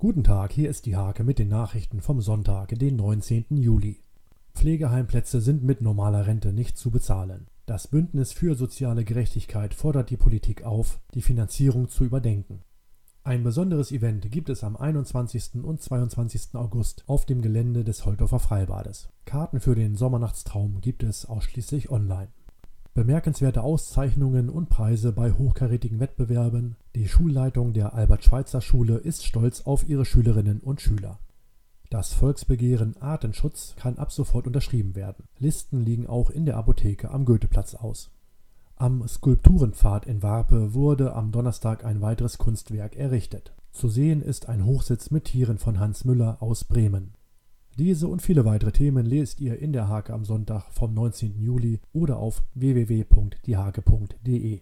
Guten Tag, hier ist die Hake mit den Nachrichten vom Sonntag, den 19. Juli. Pflegeheimplätze sind mit normaler Rente nicht zu bezahlen. Das Bündnis für soziale Gerechtigkeit fordert die Politik auf, die Finanzierung zu überdenken. Ein besonderes Event gibt es am 21. und 22. August auf dem Gelände des Holtorfer Freibades. Karten für den Sommernachtstraum gibt es ausschließlich online. Bemerkenswerte Auszeichnungen und Preise bei hochkarätigen Wettbewerben. Die Schulleitung der Albert-Schweitzer-Schule ist stolz auf ihre Schülerinnen und Schüler. Das Volksbegehren Artenschutz kann ab sofort unterschrieben werden. Listen liegen auch in der Apotheke am Goetheplatz aus. Am Skulpturenpfad in Warpe wurde am Donnerstag ein weiteres Kunstwerk errichtet. Zu sehen ist ein Hochsitz mit Tieren von Hans Müller aus Bremen. Diese und viele weitere Themen lest ihr in der Hake am Sonntag vom 19. Juli oder auf www.diehake.de.